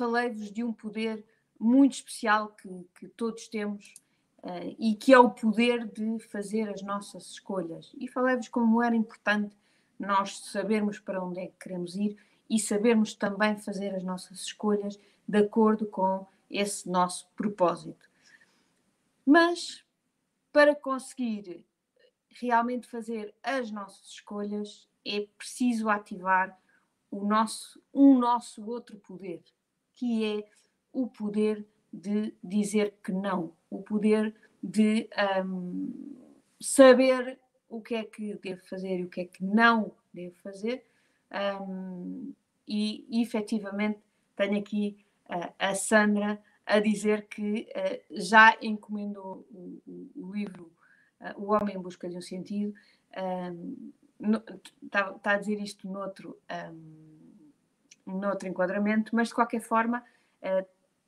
falei-vos de um poder muito especial que, que todos temos uh, e que é o poder de fazer as nossas escolhas. E falei-vos como era importante nós sabermos para onde é que queremos ir e sabermos também fazer as nossas escolhas de acordo com esse nosso propósito. Mas para conseguir realmente fazer as nossas escolhas é preciso ativar o nosso, um nosso outro poder, que é o poder de dizer que não, o poder de um, saber o que é que devo fazer e o que é que não devo fazer. Um, e, efetivamente tenho aqui uh, a Sandra a dizer que uh, já encomendou o, o, livro uh, O Homem em Busca de um Sentido. Está tá a dizer isto noutro, um, noutro enquadramento, mas de qualquer forma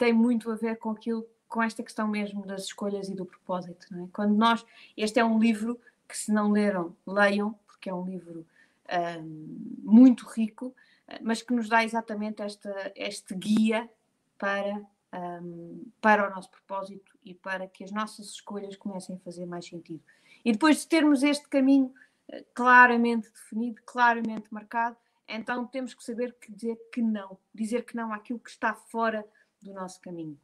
tem muito a ver com aquilo, com esta questão mesmo das escolhas e do propósito. É? Quando nós, este é um livro que se não leram, leiam, porque é um livro um, muito rico, mas que nos dá exatamente esta, este guia para, um, para o nosso propósito e para que as nossas escolhas comecem a fazer mais sentido. E depois de termos este caminho uh, claramente definido, claramente marcado, então temos que saber que dizer que não, dizer que não àquilo que está fora do nosso caminho.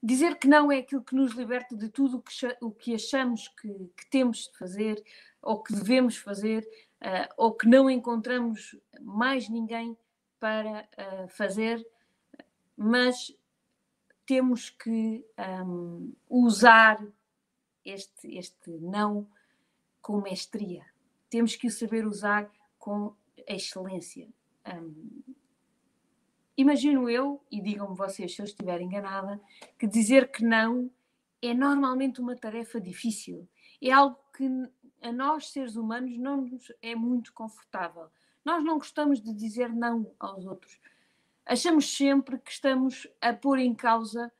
Dizer que não é aquilo que nos liberta de tudo o que, achamos que, que temos de fazer ou que devemos fazer uh, ou que não encontramos mais ninguém para uh, fazer, mas temos que um, usar este, este não com mestria. Temos que o saber usar com excelência. Um, Imagino eu, e digam-me vocês se eu estiver enganada, que dizer que não é normalmente uma tarefa difícil. É algo que a nós, seres humanos, não nos é muito confortável. Nós não gostamos de dizer não aos outros. Achamos sempre que estamos a pôr em causa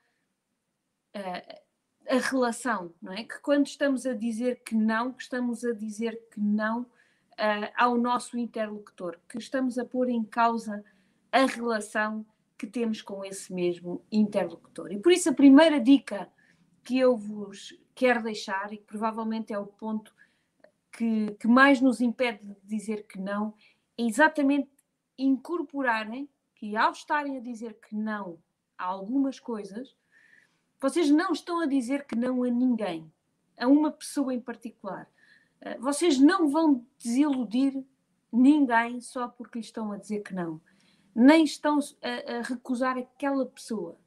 uh, a relação, não é? Que quando estamos a dizer que não, que estamos a dizer que não uh, ao nosso interlocutor, que estamos a pôr em causa a relação que temos com esse mesmo interlocutor. E por isso a primeira dica que eu vos quero deixar, e que provavelmente é o ponto que, que mais nos impede de dizer que não, é exatamente incorporarem que ao estarem a dizer que não a algumas coisas, vocês não estão a dizer que não a ninguém, a uma pessoa em particular. Eh, vocês não vão desiludir ninguém só porque lhe estão a dizer que não nem estão a, a recusar aquela pessoa.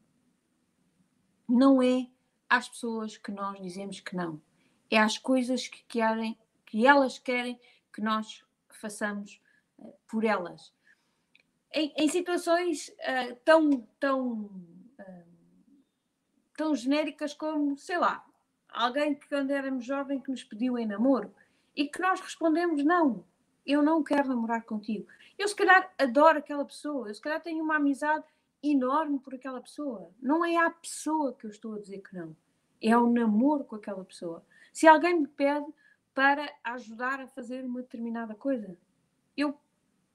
Não é às pessoas que nós dizemos que não. É às coisas que querem, que elas querem que nós façamos uh, por elas. Em, em situações uh, tão, tão, uh, tão genéricas como, sei lá, alguém que quando éramos jovens que nos pediu em namoro e que nós respondemos não, eu não quero namorar contigo. Eu, se calhar, adoro aquela pessoa, eu, se calhar, tenho uma amizade enorme por aquela pessoa. Não é à pessoa que eu estou a dizer que não, é ao namoro com aquela pessoa. Se alguém me pede para ajudar a fazer uma determinada coisa, eu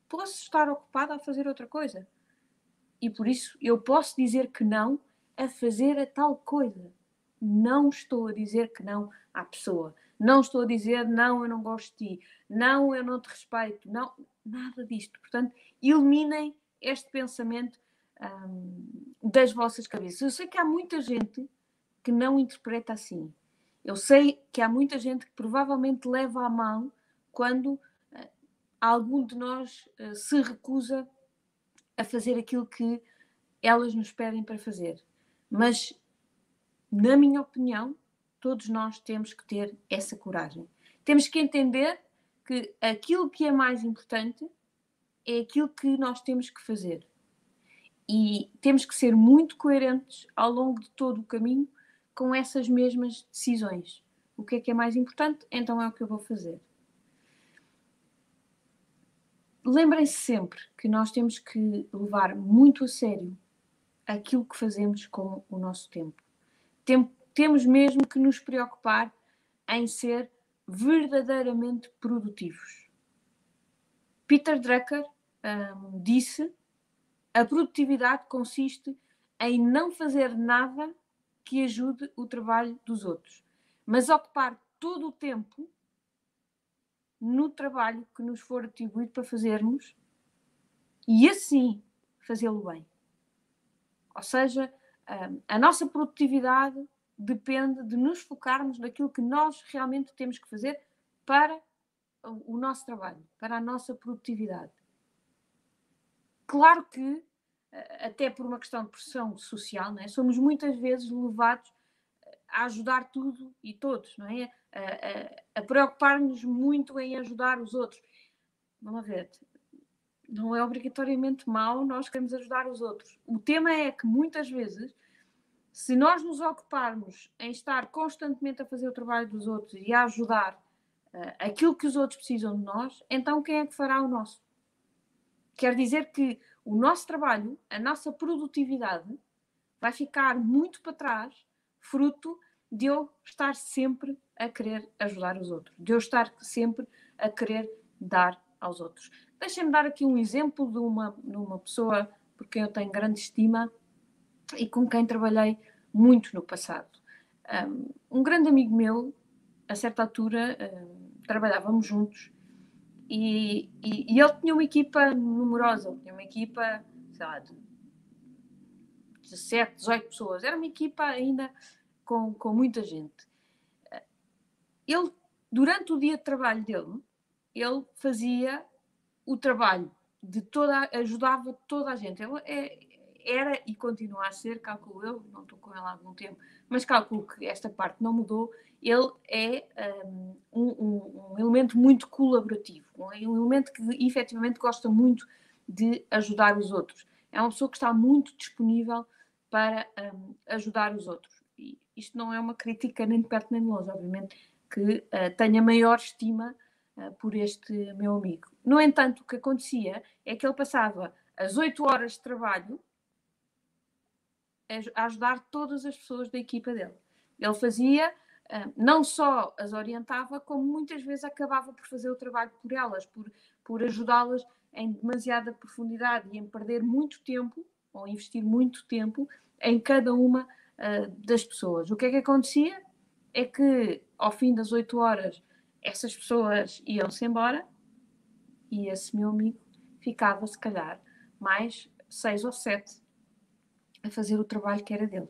posso estar ocupada a fazer outra coisa. E por isso eu posso dizer que não a fazer a tal coisa. Não estou a dizer que não à pessoa. Não estou a dizer não, eu não gosto de ti. Não, eu não te respeito. Não, nada disto. Portanto, eliminem este pensamento hum, das vossas cabeças. Eu sei que há muita gente que não interpreta assim. Eu sei que há muita gente que provavelmente leva a mão quando uh, algum de nós uh, se recusa a fazer aquilo que elas nos pedem para fazer. Mas, na minha opinião, todos nós temos que ter essa coragem. Temos que entender que aquilo que é mais importante é aquilo que nós temos que fazer. E temos que ser muito coerentes ao longo de todo o caminho com essas mesmas decisões. O que é que é mais importante? Então é o que eu vou fazer. Lembrem-se sempre que nós temos que levar muito a sério aquilo que fazemos com o nosso tempo. Tem, temos mesmo que nos preocupar em ser verdadeiramente produtivos. Peter Drucker um, disse A produtividade consiste em não fazer nada que ajude o trabalho dos outros, mas ocupar todo o tempo no trabalho que nos for atribuído para fazermos e assim fazê-lo bem. Ou seja, hum, a nossa produtividade depende de nos focarmos naquilo que nós realmente temos que fazer para o nosso trabalho, para a nossa produtividade. Claro que, eh, até por uma questão de pressão social, é? somos muitas vezes levados a ajudar tudo e todos, não é? A, a, a preocupar-nos muito em ajudar os outros. Vamos ver, não é obrigatoriamente mau nós queremos ajudar os outros. O tema é que muitas vezes, se nós nos ocuparmos em estar constantemente a fazer o trabalho dos outros e a ajudar uh, aquilo que os outros precisam de nós, então quem é que fará o nosso? Quer dizer que o nosso trabalho, a nossa produtividade, vai ficar muito para trás, fruto de eu estar sempre a querer ajudar os outros, de eu estar sempre a querer dar aos outros. Deixem-me dar aqui um exemplo de uma, de uma pessoa por quem eu tenho grande estima e com quem trabalhei muito no passado. Um, grande amigo meu, a certa altura, trabalhávamos juntos e, e, e, ele tinha uma equipa numerosa, tinha uma equipa, sei lá, de 17, 18 pessoas. Era uma equipa ainda com, com muita gente. Ele, durante o dia de trabalho dele, ele fazia o trabalho de toda, ajudava toda a gente. Ele é, era e continua a ser, calculo eu, não estou com ele há algum tempo, mas calculo que esta parte não mudou. Ele é um, um, um elemento muito colaborativo, um elemento que efetivamente gosta muito de ajudar os outros. É uma pessoa que está muito disponível para um, ajudar os outros. E isto não é uma crítica nem de perto nem de longe, obviamente, que uh, tenha maior estima uh, por este meu amigo. No entanto, o que acontecia é que ele passava as oito horas de trabalho a ajudar todas as pessoas da equipa dele. Ele fazia, ah, não só as orientava, como muitas vezes acabava por fazer o trabalho por elas, por, por ajudá-las em demasiada profundidade e em perder muito tempo, ou investir muito tempo, em cada uma uh, das pessoas. O que é que acontecia? É que ao fim das oito horas essas pessoas iam-se embora e esse meu amigo ficava, se calhar, mais seis ou sete a fazer o trabalho que era dele.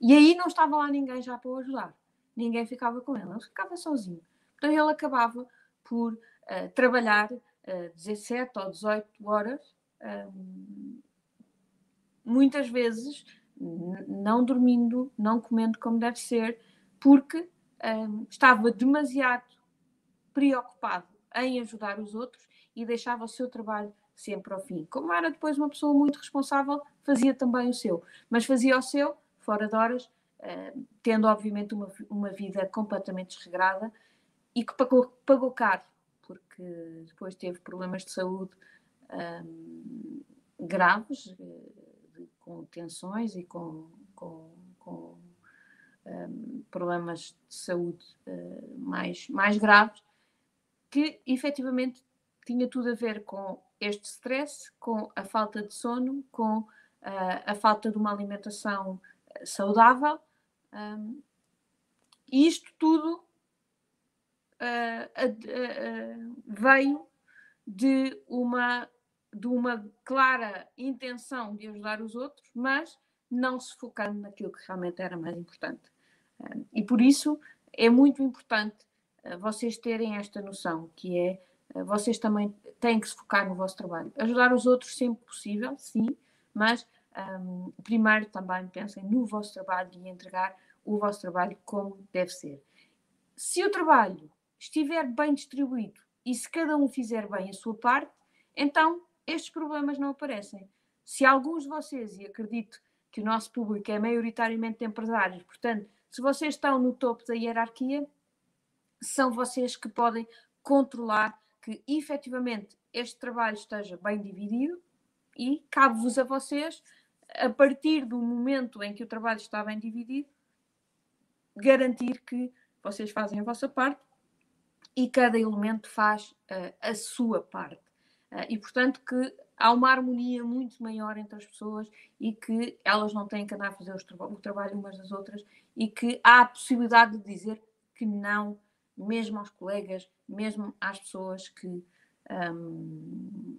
E aí não estava lá ninguém já para o ajudar. Ninguém ficava com ele, ele ficava sozinho. Então ele acabava por uh, trabalhar uh, 17 ou 18 horas, um, muitas vezes não dormindo, não comendo como deve ser, porque um, estava demasiado preocupado em ajudar os outros e deixava o seu trabalho sempre ao fim. Como era depois uma pessoa muito responsável, fazia também o seu, mas fazia o seu fora de horas, uh, tendo obviamente uma, uma vida completamente desregrada e que pagou, pagou caro, porque depois teve problemas de saúde um, graves, uh, com tensões e com, com, com um, problemas de saúde uh, mais, mais graves, que efetivamente tinha tudo a ver com este stress, com a falta de sono, com uh, a falta de uma alimentação eh, saudável. Um, e isto tudo uh, uh, veio de uma, de uma clara intenção de ajudar os outros, mas não se focando naquilo que realmente era mais importante. e por isso é muito importante vocês terem esta noção, que é eh, vocês também têm que se focar no vosso trabalho. Ajudar os outros sempre possível, sim, mas um, primeiro também pensem no vosso trabalho e entregar o vosso trabalho como deve ser. Se o trabalho estiver bem distribuído e se cada um fizer bem a sua parte, então estes problemas não aparecem. Se alguns de vocês, e acredito que o nosso público é maioritariamente empresários, portanto, se vocês estão no topo da hierarquia, são vocês que podem controlar que efetivamente este trabalho esteja bem dividido e cabe-vos a vocês, a partir do momento em que o trabalho está bem dividido, garantir que vocês fazem a vossa parte e cada elemento faz uh, a sua parte. Uh, e, portanto, que há uma harmonia muito maior entre as pessoas e que elas não têm que andar a fazer o trabalho umas das outras e que há a possibilidade de dizer que não, mesmo aos colegas, mesmo às pessoas que, um,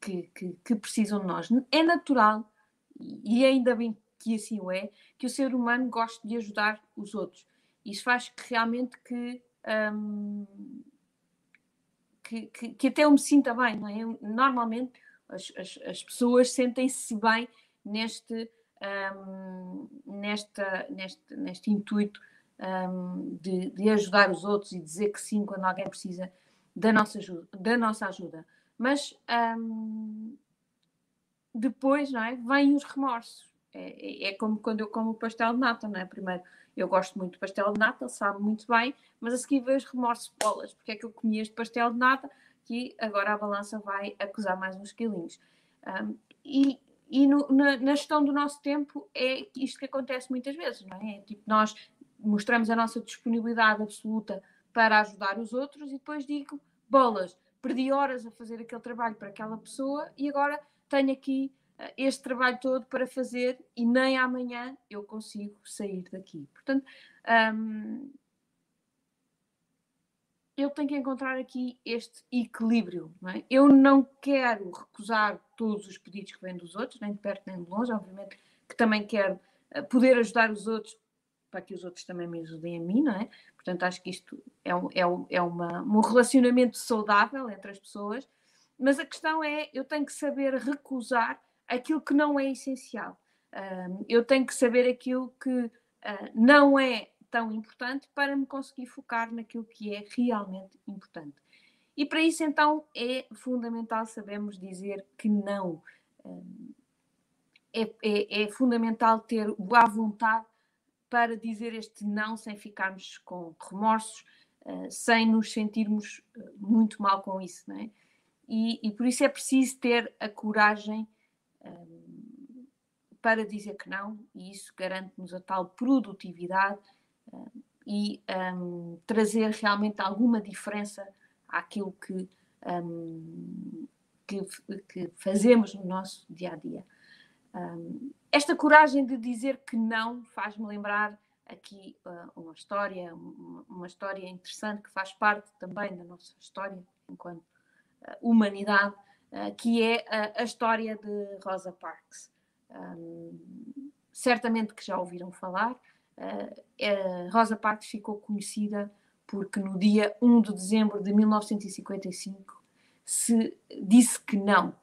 que, que, que, precisam de nós. É natural, e ainda bem que assim o é, que o ser humano goste de ajudar os outros. Isso faz que realmente que, um, que, que, que, até eu me sinta bem, não é? Normalmente as, as, as pessoas sentem-se bem neste, um, nesta, neste, neste intuito um, de, de, ajudar os outros e dizer que sim quando alguém precisa da nossa ajuda. Da nossa ajuda. Mas um, depois não é, vêm os remorsos. É, é, é, como quando eu como o pastel de nata, não é? Primeiro, eu gosto muito de pastel de nata, sabe muito bem, mas a seguir vejo os remorsos bolas, porque é que eu comi este pastel de nata que agora a balança vai acusar mais uns quilinhos. Um, e e no, na, na, gestão do nosto tempo é isto que acontece muitas vezes, não é? é? Tipo, nós mostramos a nossa disponibilidade absoluta para ajudar os outros e depois digo, bolas, perdi horas a fazer aquele trabalho para aquela pessoa e agora tenho aqui uh, este trabalho todo para fazer e nem amanhã eu consigo sair daqui. Portanto, um, eu tenho que encontrar aqui este equilíbrio. Não é? Eu não quero recusar todos os pedidos que vêm dos outros, nem de perto nem de longe, obviamente que também quero uh, poder ajudar os outros para que os outros também me ajudem a mim, não é? Portanto, acho que isto é um, é um, é uma, um relacionamento saudável entre as pessoas, mas a questão é, eu tenho que saber recusar aquilo que não é essencial. Uh, eu tenho que saber aquilo que uh, não é tão importante para me conseguir focar naquilo que é realmente importante. E para isso, então, é fundamental sabermos dizer que não. É, é, é fundamental ter boa vontade para dizer este não sem ficarmos com remorsos, uh, sem nos sentirmos eh, muito mal com isso, não é? E, e por isso é preciso ter a coragem eh, para dizer que não, e isso garante-nos a tal produtividade e um, trazer realmente alguma diferença àquilo que, que, que, fazemos no nosso dia a dia. Esta coragem de dizer que não faz-me lembrar aqui uh, uma história, uma, uma, história interessante que faz parte também da nossa história enquanto uh, humanidade, uh, que é a história de Rosa Parks. Um, certamente que já ouviram falar. Rosa Parks ficou conhecida porque no dia 1 de dezembro de 1955 se disse que não.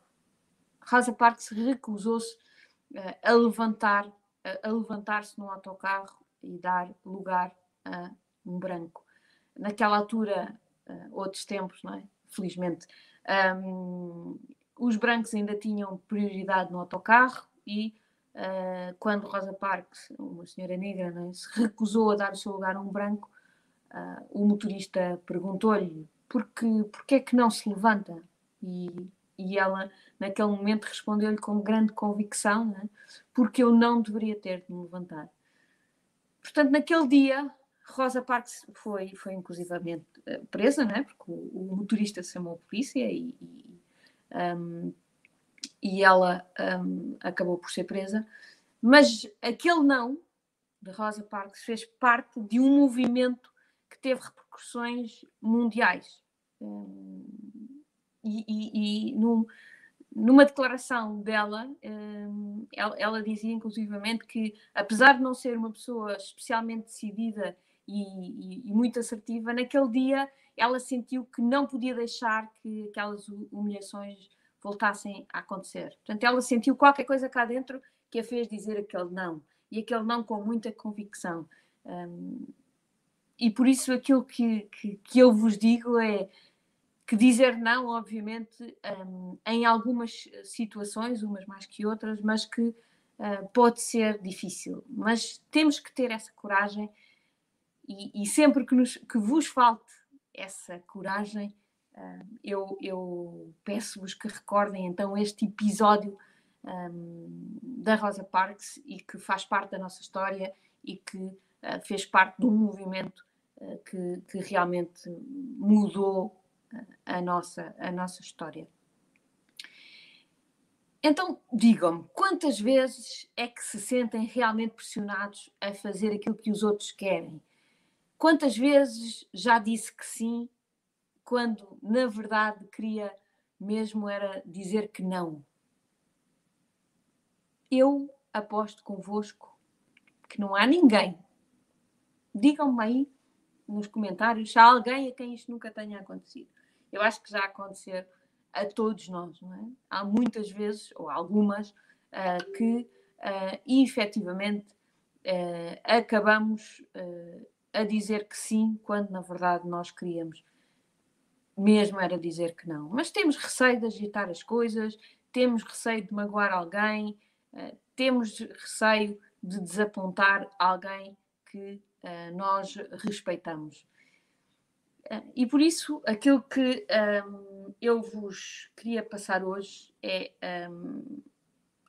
Rosa Parks recusou-se a levantar a, levantar-se num autocarro e dar lugar a um branco. Naquela altura, outros tempos, não é? Felizmente, um, os brancos ainda tinham prioridade no autocarro e uh, quando Rosa Parks, uma senhora negra, é? se recusou a dar o seu lugar a um branco, uh, o motorista perguntou-lhe por que é que não se levanta? E e ela, naquele momento, respondeu-lhe com grande convicção, né? porque eu não deveria ter de me levantar. Portanto, naquele dia, Rosa Parks foi, foi inclusivamente eh, presa, né? porque o, o motorista chamou a polícia e, e, um, e ela um, acabou por ser presa. Mas aquele não de Rosa Parks fez parte de um movimento que teve repercussões mundiais. Um, e, e, num, numa declaração dela, um, ela, ela, dizia inclusivamente que, apesar de não ser uma pessoa especialmente decidida e, e, muito assertiva, naquele dia ela sentiu que não podia deixar que aquelas humilhações voltassem a acontecer. Portanto, ela sentiu qualquer coisa cá dentro que a fez dizer aquele não, e aquele não com muita convicção. Um, e por isso aquilo que, que, que eu vos digo é que dizer não, obviamente, um, em algumas situações, umas mais que outras, mas que uh, pode ser difícil. Mas temos que ter essa coragem e, e sempre que, nos, que, vos falte essa coragem, uh, eu, eu peço-vos que recordem então este episódio um, da Rosa Parks e que faz parte da nossa história e que uh, fez parte de um movimento que, que realmente mudou a nossa, a nossa história. Então, digam-me, quantas vezes é que se sentem realmente pressionados a fazer aquilo que os outros querem? Quantas vezes já disse que sim, quando na verdade queria mesmo era dizer que não? Eu aposto convosco que não há ninguém. Digam-me aí nos comentários se há alguém a quem isto nunca tenha acontecido. Eu acho que já aconteceu a todos nós, não é? Há muitas vezes, ou algumas, uh, que uh, efetivamente uh, acabamos uh, a dizer que sim, quando na verdade nós queríamos mesmo era dizer que não. Mas temos receio de agitar as coisas, temos receio de magoar alguém, temos receio de desapontar alguém que nós respeitamos. E por isso, aquilo que um, eu vos queria passar hoje é, um,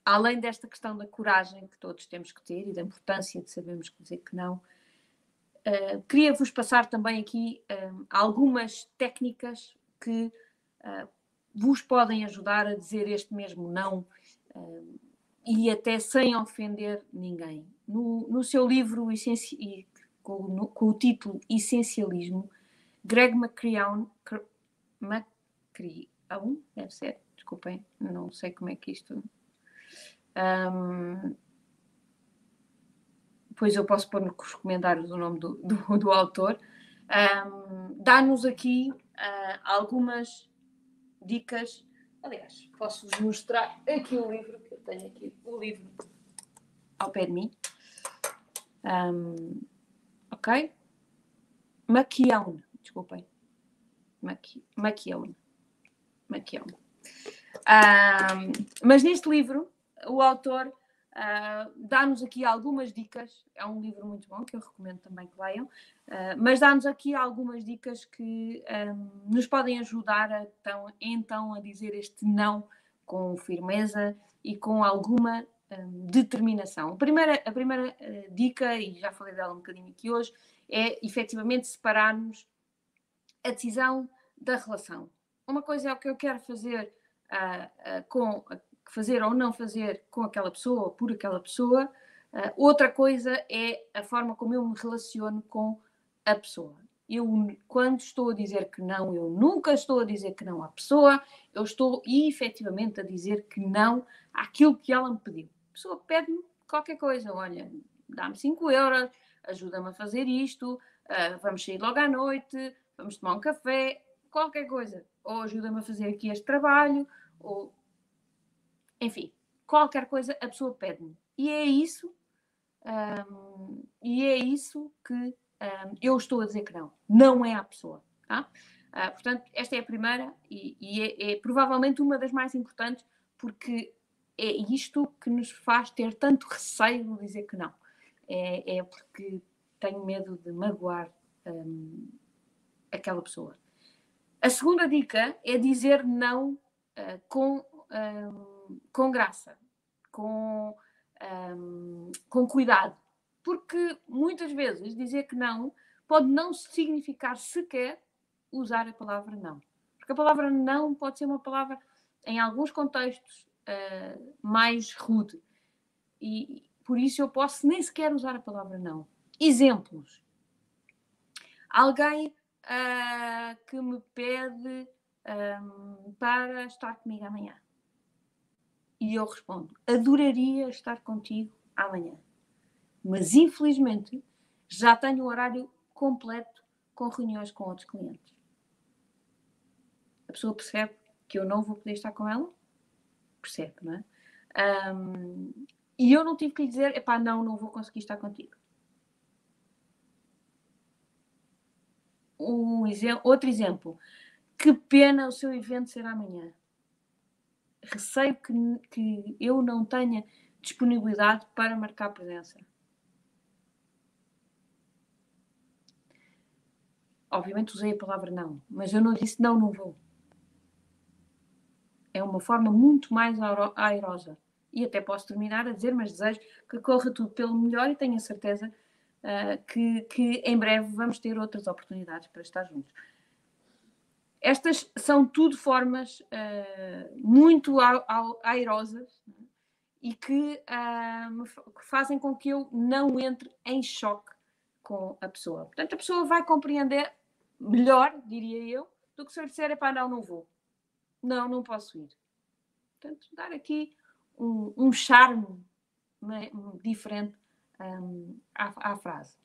além desta questão da coragem que todos temos que ter e da importância de sabermos dizer que não, uh, queria vos passar também aqui um, algumas técnicas que uh, vos podem ajudar a dizer este mesmo não uh, e até sem ofender ninguém. No, no seu livro com, com o título Essencialismo, Greg McCreon, McCreon, deve ser, desculpem, não sei como é que isto. Um, depois eu posso pôr nos comentários o nome do, do, do autor. Um, Dá-nos aqui uh, algumas dicas. Aliás, posso-vos mostrar aqui o livro, que eu tenho aqui o livro ao pé de mim. Um, ok? Maquião desculpem. Maquione. Maquione. Um, mas neste livro, o autor uh, dá-nos aqui algumas dicas. É um livro muito bom que eu recomendo também que leiam. Uh, mas dá-nos aqui algumas dicas que um, nos podem ajudar a, então, então a dizer este não com firmeza e com alguma um, determinação. A primeira, a primeira uh, dica, e já falei dela um bocadinho aqui hoje, é efetivamente separarmos a decisão da relação. Uma coisa é o que eu quero fazer uh, uh, com uh, fazer ou não fazer com aquela pessoa ou por aquela pessoa. outra coisa é a forma como eu me relaciono com a pessoa. Eu, quando estou a dizer que não, eu nunca estou a dizer que não à pessoa, eu estou efetivamente a dizer que não àquilo que ela me pediu. A pessoa pede-me qualquer coisa, olha, dá-me 5 euros, ajuda-me a fazer isto, uh, vamos sair logo à noite, vamos tomar um café, qualquer coisa. Ou ajuda-me a fazer aqui este trabalho, ou. Enfim, qualquer coisa a pessoa pede-me. E é isso. Um, e é isso que um, eu estou a dizer que não. Não é a pessoa. Tá? Uh, portanto, esta é a primeira e, e é, é, provavelmente uma das mais importantes, porque é isto que nos faz ter tanto receio de dizer que não. É, é porque tenho medo de magoar um, aquela pessoa. A segunda dica é dizer não uh, com, um, com graça, com, um, com cuidado. Porque muitas vezes dizer que não pode não significar sequer usar a palavra não. Porque a palavra não pode ser uma palavra, em alguns contextos, uh, mais rude. E por isso eu posso nem sequer usar a palavra não. Exemplos. Alguém uh, que me pede um, para estar comigo amanhã. E eu respondo: adoraria estar contigo amanhã. Mas infelizmente já tenho o horário completo com reuniões com outros clientes. A pessoa percebe que eu não vou poder estar com ela? Percebe, não é? Um, e eu não tive que lhe dizer: epá, não, não vou conseguir estar contigo. Um outro exemplo. Que pena o seu evento ser amanhã. Receio que, que eu não tenha disponibilidade para marcar presença. Obviamente usei a palavra não, mas eu não disse não, não vou. É uma forma muito mais airosa. E até posso terminar a dizer, mas desejo que corra tudo pelo melhor e tenho a certeza uh, que, que em breve vamos ter outras oportunidades para estar juntos. Estas são tudo formas uh, muito airosas né? e que, uh, fazem com que eu não entre em choque com a pessoa. Portanto, a pessoa vai compreender melhor, diria eu, do que se eu disser, pá, não, não vou. Não, não posso ir. Portanto, dar aqui um, um charme né, diferente à, à, frase.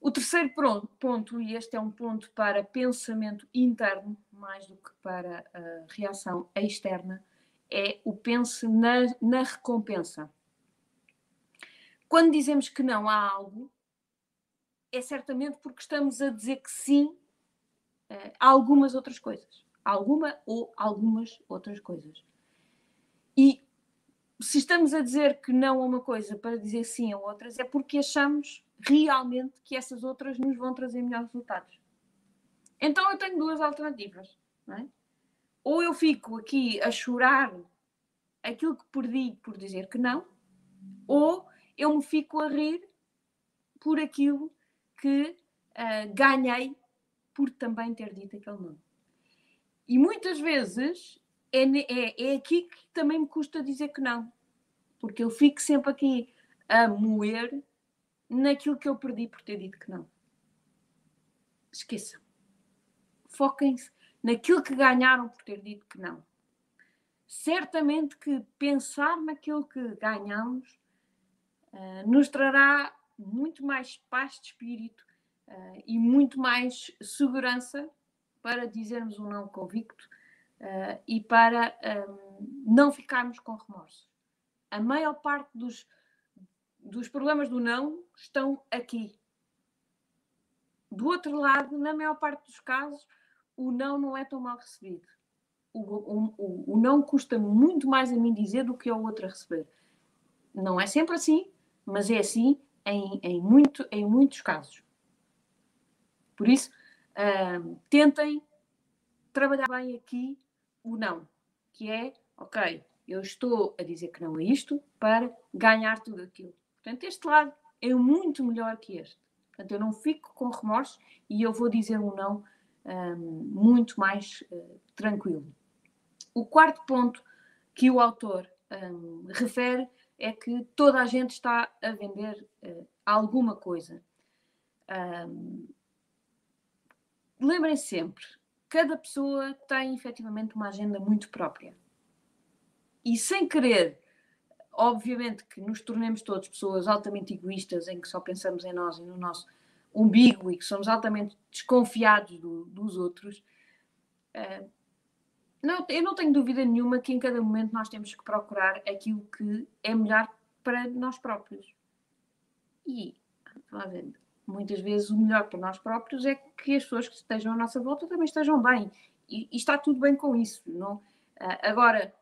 O terceiro ponto, e este é um ponto para pensamento interno, mais do que para a reação externa, é o pense na, na recompensa. Quando dizemos que não há algo, é certamente porque estamos a dizer que sim eh, a algumas outras coisas. Alguma ou algumas outras coisas. Se estamos a dizer que não a uma coisa para dizer sim a outras, é porque achamos realmente que essas outras nos vão trazer melhores resultados. Então eu tenho duas alternativas. É? Ou eu fico aqui a chorar aquilo que perdi por dizer que não, ou eu me fico a rir por aquilo que uh, ganhei por também ter dito aquele não. E muitas vezes é, é, é aqui que também me custa dizer que não, porque eu fico sempre aqui a moer naquilo que eu perdi por ter dito que não. Esqueçam. Foquem-se naquilo que ganharam por ter dito que não. Certamente que pensar naquilo que ganhamos uh, nos trará muito mais paz de espírito uh, e muito mais segurança para dizermos um não convicto uh, e para um, não ficarmos com remorso. A maior parte dos, dos problemas do não estão aqui. Do outro lado, na maior parte dos casos, o não não é tão mal recebido. O, o, o, o não custa muito mais a mim dizer do que ao outro a receber. Não é sempre assim, mas é assim em, em, muito, em muitos casos. Por isso, uh, tentem trabalhar bem aqui o não, que é, ok, eu estou a dizer que não a isto para ganhar tudo aquilo. Portanto, este lado é muito melhor que este. Portanto, eu não fico com remorso e eu vou dizer um não um, muito mais uh, tranquilo. O quarto ponto que o autor um, refere é que toda a gente está a vender uh, alguma coisa. Um, Lembrem sempre, cada pessoa tem efetivamente uma agenda muito própria. E sem querer, obviamente que nos tornemos todos pessoas altamente egoístas, em que só pensamos em nós e no nosso umbigo e que somos altamente desconfiados do, dos outros. Uh, não, eu não tenho dúvida nenhuma que em cada momento nós temos que procurar aquilo que é melhor para nós próprios. E, muitas vezes o melhor para nós próprios é que as pessoas que estejam à nossa volta também estejam bem. E, e está tudo bem com isso. Não? Uh, agora,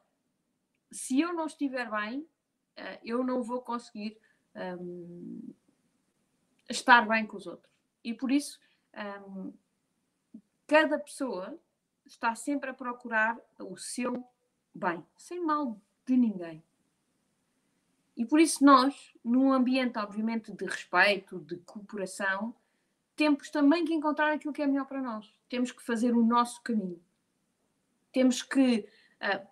se eu não estiver bem, uh, eu não vou conseguir um, estar bem com os outros. E por isso, um, cada pessoa está sempre a procurar o seu bem, sem mal de ninguém. E por isso nós, num ambiente, obviamente, de respeito, de cooperação, temos também que encontrar aquilo que é melhor para nós. Temos que fazer o nosso caminho. Temos que, uh,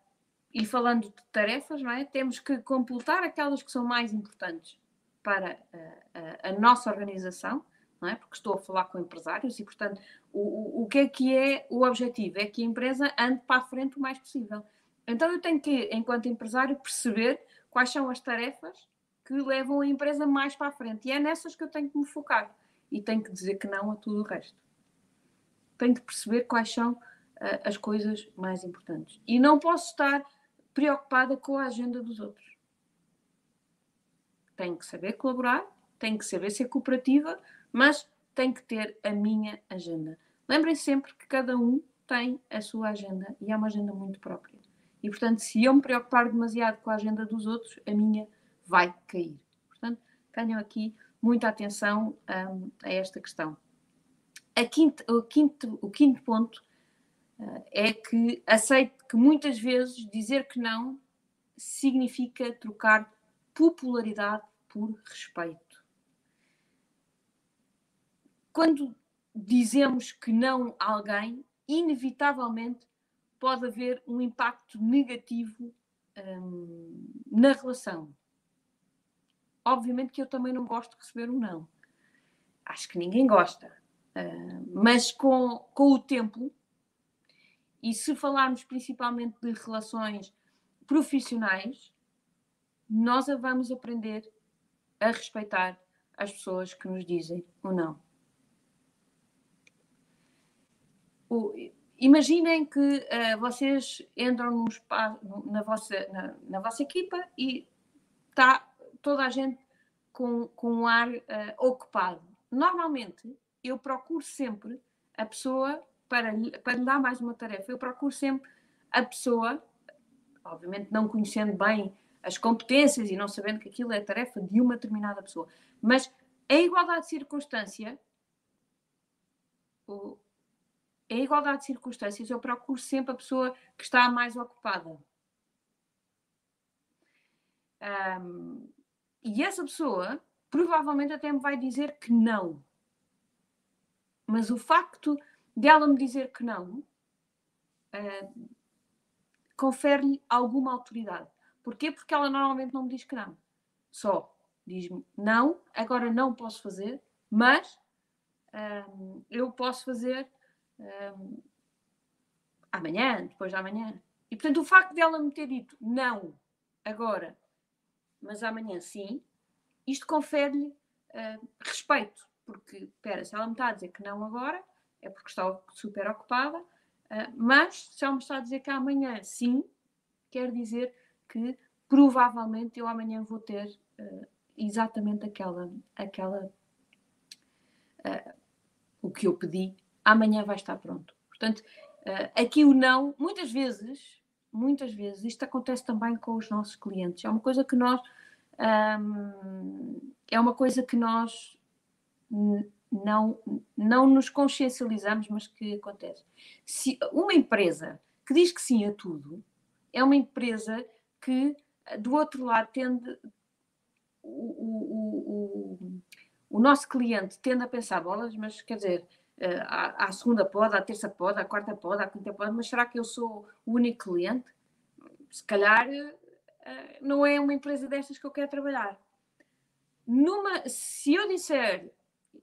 e falando de tarefas, não é? temos que completar aquelas que são mais importantes para a, a, a nossa organização, não é? porque estou a falar com empresários e, portanto, o, o, o que é que é o objetivo? É que a empresa ande para a frente o mais possível. Então eu tenho que, enquanto empresário, perceber quais são as tarefas que levam a empresa mais para a frente. E é nessas que eu tenho que me focar. E tenho que dizer que não a tudo o resto. Tenho que perceber quais são uh, as coisas mais importantes. E não posso estar preocupada com a agenda dos outros. Tenho que saber colaborar, tenho que saber ser cooperativa, mas tenho que ter a minha agenda. Lembrem sempre que cada um tem a sua agenda e é uma agenda muito própria. E, portanto, se eu me preocupar demasiado com a agenda dos outros, a minha vai cair. Portanto, tenham aqui muita atenção um, a esta questão. Quinto, o, quinto, o quinto ponto uh, é que aceito que muitas vezes dizer que não significa trocar popularidade por respeito. Quando dizemos que não a alguém, inevitavelmente pode haver um impacto negativo um, na relação. Obviamente que eu também não gosto de receber um não. Acho que ninguém gosta. Uh, mas com, com o tempo, e se falarmos principalmente de relações profissionais, nós vamos aprender a respeitar as pessoas que nos dizem o não. Imaginem que uh, vocês entram espaço, na, vossa, na, na, vossa equipa e está toda a gente com, com um ar uh, ocupado. Normalmente, eu procuro sempre a pessoa, para, para lhe dar mais uma tarefa, eu procuro sempre a pessoa, obviamente não conhecendo bem as competências e não sabendo que aquilo é tarefa de uma determinada pessoa, mas em igualdade de circunstância, o, em igualdade de circunstâncias, eu procuro sempre a pessoa que está mais ocupada. Um, e essa pessoa provavelmente até me vai dizer que não. Mas o facto dela me dizer que não uh, confere-lhe alguma autoridade. Porquê? Porque ela normalmente não me diz que não. Só diz-me não, agora não posso fazer, mas um, eu posso fazer um, amanhã, depois de amanhã. E portanto, o facto dela me ter dito não agora, mas amanhã sim, isto confere-lhe uh, respeito. Porque, espera, se ela me está a dizer que não agora, é porque está super ocupada, uh, mas se ela me está a dizer que amanhã sim, quer dizer que provavelmente eu amanhã vou ter uh, exatamente aquela, aquela uh, o que eu pedi, amanhã vai estar pronto. Portanto, uh, aqui o não, muitas vezes, muitas vezes, isto acontece também com os nossos clientes. É uma coisa que nós é uma coisa que nós não, não nos consciencializamos, mas que acontece. Se uma empresa que diz que sim a tudo é uma empresa que do outro lado tende o, o, o, o nosso cliente tende a pensar bolas, mas quer dizer, à, eh, à segunda pode, à terça pode, à quarta pode, à quinta pode, mas será que eu sou o único cliente? Se calhar eh, não é uma empresa destas que eu quero trabalhar. Numa, se eu disser,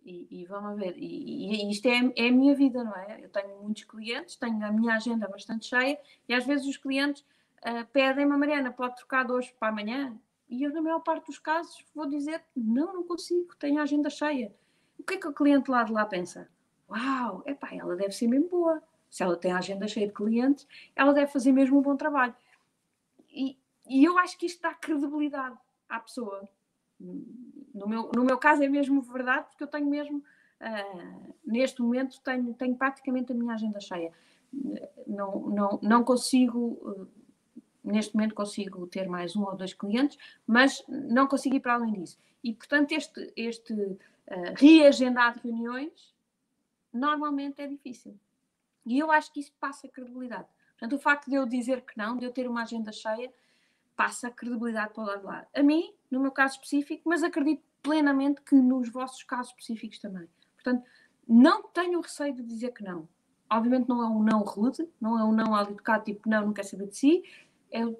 e, e vamos ver, e, e isto é, é, a minha vida, não é? Eu tenho muitos clientes, tenho a minha agenda bastante cheia, e às vezes os clientes uh, pedem-me, Mariana, pode trocar de hoje para amanhã? E eu, na maior parte dos casos, vou dizer: não, não consigo, tenho a agenda cheia. O que é que o cliente lá de lá pensa? Uau, epá, ela deve ser mesmo boa. Se ela tem a agenda cheia de clientes, ela deve fazer mesmo um bom trabalho. E, e eu acho que isto dá credibilidade à pessoa. No meu, no meu caso é mesmo verdade, porque eu tenho mesmo, uh, neste momento, tenho, tenho praticamente a minha agenda cheia. Não, não, não consigo. Uh, neste momento consigo ter mais um ou dois clientes, mas não consigo ir para além disso. E, portanto, este, este uh, reagendar de reuniões normalmente é difícil. E eu acho que isso passa credibilidade. Portanto, o facto de eu dizer que não, de eu ter uma agenda cheia, passa credibilidade para o lado. A mim, no meu caso específico, mas acredito plenamente que nos vossos casos específicos também. Portanto, não tenho receio de dizer que não. Obviamente não é um não rude, não é um não ali educado, tipo, não, não quer saber de si eu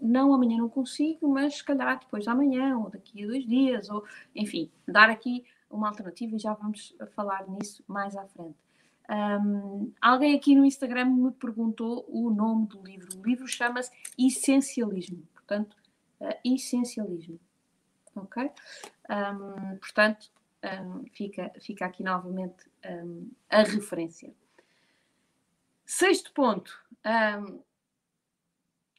não, amanhã não consigo, mas se calhar depois de amanhã, ou daqui a dois dias, ou enfim, dar aqui uma alternativa e já vamos falar nisso mais à frente. Um, alguém aqui no Instagram me perguntou o nome do livro. O livro chama-se Essencialismo, portanto, uh, Essencialismo. Ok? Um, portanto, um, fica, fica aqui novamente a referência. Sexto ponto.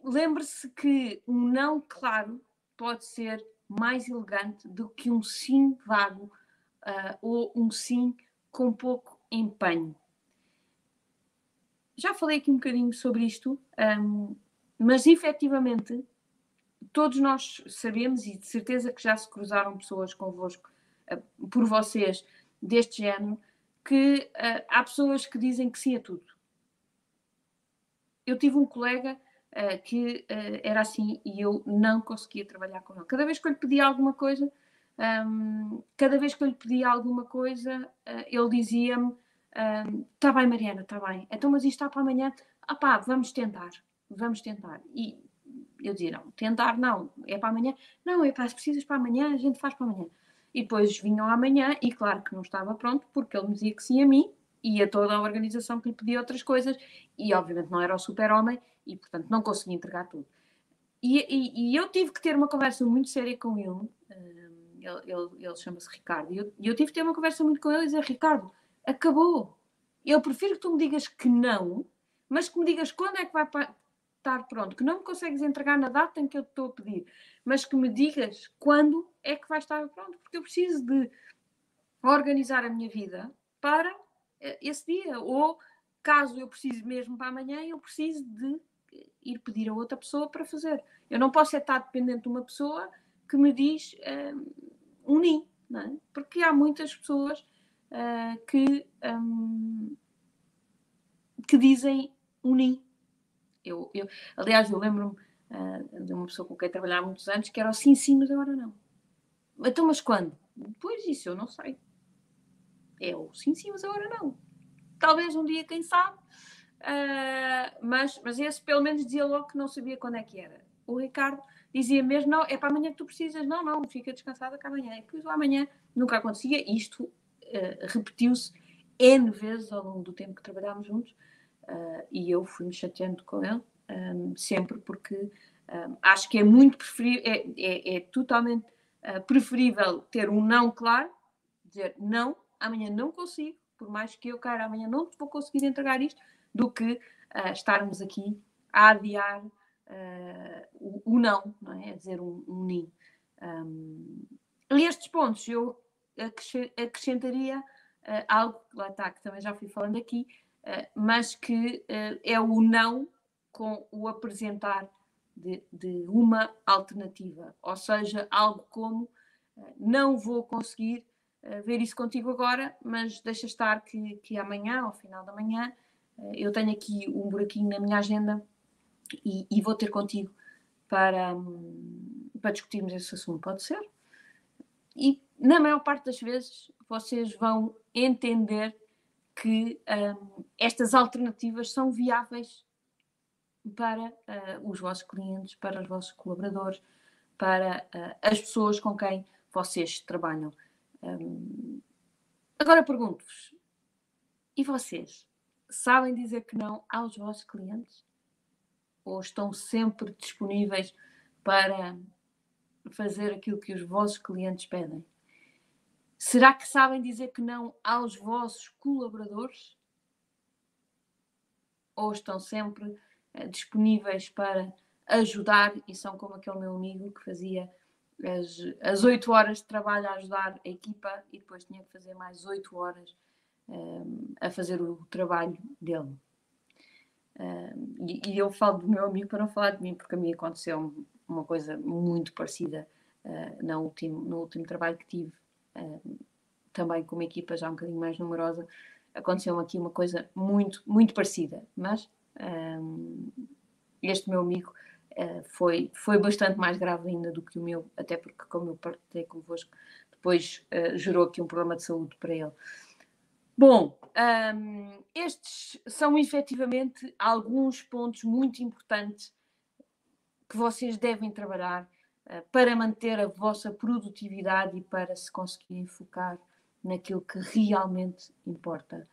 Lembre-se que um não claro pode ser mais elegante do que um sim vago uh, ou um sim com pouco empenho. Já falei aqui um bocadinho sobre isto, um, mas efetivamente todos nós sabemos e de certeza que já se cruzaram pessoas convosco, uh, por vocês, deste género, que uh, há pessoas que dizem que sim a tudo. Eu tive um colega uh, que uh, era assim e eu não conseguia trabalhar com ele. Cada vez que eu lhe pedia alguma coisa, um, cada vez que eu lhe pedia alguma coisa, uh, ele dizia-me Está bem, Mariana, está bem. Então, mas isto está para amanhã. Ah pá, vamos tentar, vamos tentar. E eu dizia, não, tentar não, é para amanhã. Não, é para as precisas para amanhã, a gente faz para amanhã. E depois vinham amanhã e claro que não estava pronto, porque ele me dizia que sim a mim e a toda a organização que lhe pedia outras coisas e obviamente não era o super-homem e portanto não conseguia entregar tudo. E, e, e, eu tive que ter uma conversa muito séria com ele, um, ele, ele, ele chama-se Ricardo, e eu, eu, tive que ter uma conversa muito com ele e dizer, Ricardo, acabou. Eu prefiro que tu me digas que não, mas que me digas quando é que vai estar pronto, que não me consegues entregar na data em que eu te estou a pedir, mas que me digas quando é que vai estar pronto, porque eu preciso de organizar a minha vida para eh, esse dia, ou caso eu precise mesmo para amanhã, eu preciso de ir pedir a outra pessoa para fazer. Eu não posso estar dependente de uma pessoa que me diz um, um NIM, é? porque há muitas pessoas uh, que, um, que dizem NIM. Eu, eu, aliás, eu lembro-me uh, de uma pessoa com quem trabalhava há muitos anos que era o sim, mas agora não. Então, mas quando? Pois isso eu não sei. É o sim, sim, mas agora não. Talvez um dia, quem sabe, Uh, mas, mas esse pelo menos dizia logo que não sabia quando é que era. O Ricardo dizia mesmo: não, é para amanhã que tu precisas, não, não, fica descansada que amanhã. E depois amanhã nunca acontecia. Isto uh, repetiu-se N vezes ao longo do tempo que trabalhámos juntos uh, e eu fui-me chateando com ele um, sempre porque um, acho que é muito preferível, é, é, é totalmente preferível ter um não claro, dizer não, amanhã não consigo, por mais que eu queira, amanhã não vou conseguir entregar isto do que uh, estarmos aqui a adiar uh, o, o, não, não é? A dizer um, um nim. Um, e estes pontos eu acrescentaria uh, algo que lá está, que também já fui falando aqui, mas que é o não com o apresentar de, de, uma alternativa, ou seja, algo como não vou conseguir ver isso contigo agora, mas deixa estar que, que amanhã, ao final da manhã, eu tenho aqui um buraquinho na minha agenda e, e vou ter contigo para, hum, para discutirmos esse assunto, pode ser? E na maior parte das vezes vocês vão entender que um, estas alternativas são viáveis para uh, os vossos clientes, para os vossos colaboradores, para uh, as pessoas com quem vocês trabalham. Um, agora pergunto-vos: e vocês? sabem dizer que não aos vossos clientes? Ou estão sempre disponíveis para fazer aquilo que os vossos clientes pedem? Será que sabem dizer que não aos vossos colaboradores? Ou estão sempre uh, disponíveis para ajudar e são como aquele meu amigo que fazia as, oito horas de trabalho a ajudar a equipa e depois tinha que fazer mais oito horas a fazer o trabalho dele. E, e, eu falo do meu amigo para não falar de mim, porque a mim aconteceu uma coisa muito parecida uh, no, último, no último trabalho que tive, uh, também com uma equipa já um bocadinho mais numerosa. Aconteceu aqui uma coisa muito, muito parecida, mas este meu amigo uh, foi, foi bastante mais grave ainda do que o meu, até porque, como eu partilhei convosco, depois gerou aqui um problema de saúde para ele. Bom, um, estes são efetivamente alguns pontos muito importantes que vocês devem trabalhar uh, para manter a vossa produtividade e para se conseguirem focar naquilo que realmente importa.